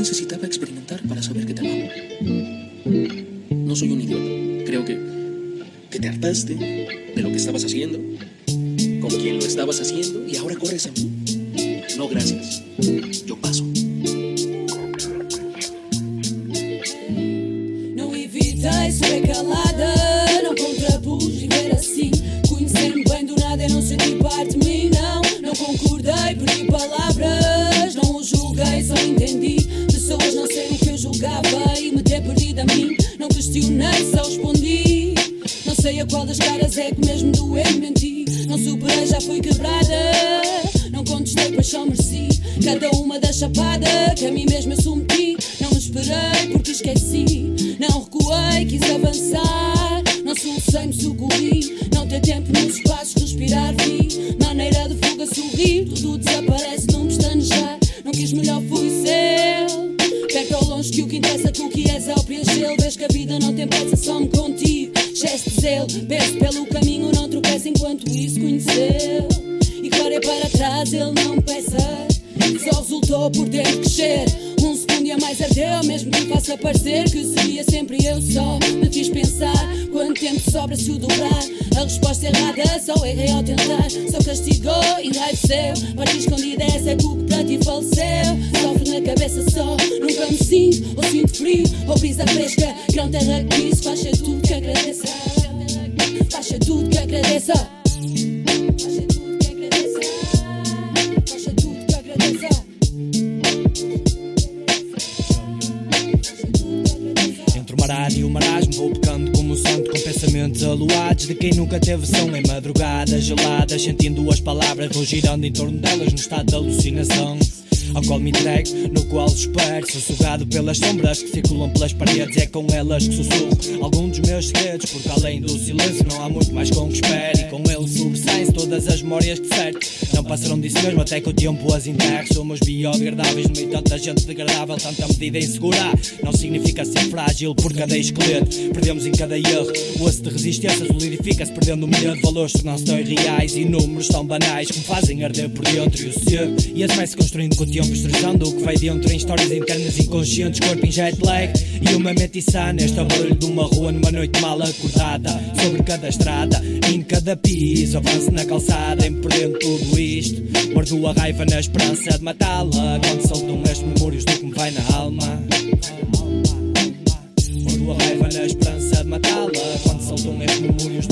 necesitaba experimentar para saber que te amaba. No soy un idiota. Creo que, que te hartaste de lo que estabas haciendo, con quien lo estabas haciendo y ahora corres a mí. No, gracias. Yo paso. Ser questionei, só respondi. Não sei a qual das caras é que mesmo doeu menti. Não superei, já fui quebrada. Não contestei, pois só mereci. Cada uma das chapadas que a mim mesma eu submeti. Não me esperei porque esqueci. Não recuei, quis avançar. Não solucei, me socorri. Não ter tempo nos espaços, respirar, vi. Maneira de fuga, sorrir. Tudo desaparece, não que a vida não tem pressa, me contigo. Excesso de zelo, peço pelo caminho Não tropeço enquanto isso conheceu. E que parei para trás, ele não peça. Só resultou por ter que crescer. Um segundo e a mais ardeu Mesmo que faça parecer que seria sempre eu só. Me fiz pensar tempo sobra se o dobrar. A resposta errada só errei ao tentar. Só castigou, enraiveceu. Parte escondida essa é que o que ti faleceu. Sofre na cabeça só, nunca me sinto. Ou sinto frio, ou brisa fresca. Grão terra que isso, ser tudo que agradeça. Ser tudo que agradeça. Faz ser pensamentos aluados de quem nunca teve som Em madrugadas geladas, sentindo as palavras Vou girando em torno delas no estado de alucinação. Ao qual me entrego, no qual espero Sou sugado pelas sombras que circulam pelas paredes É com elas que sussurro algum dos meus segredos Porque além do silêncio não há muito mais com que espero todas as memórias que certo Não passaram disso mesmo até que o tempo as enterre. Somos biodegradáveis no meio de tanta gente degradável Tanta medida insegura Não significa ser frágil por cada esqueleto Perdemos em cada erro. O osso de resistência solidifica-se Perdendo o medo Valores. Tornam-se tão irreais E números tão banais Que me fazem arder por dentro E o ser. E as vai-se construindo com o tempo Estressando o que vai dentro em histórias internas inconscientes Corpo em jet lag E uma mente insana. Este é o de uma rua numa noite mal acordada. Sobre cada estrada Em cada piso Avanço na calçada passado em perdendo tudo isto. Mordo a raiva na esperança de matá-la. Quando saltam as memórias do que me vai na alma. Mordo a raiva na esperança de matá-la. Quando saltam as memórias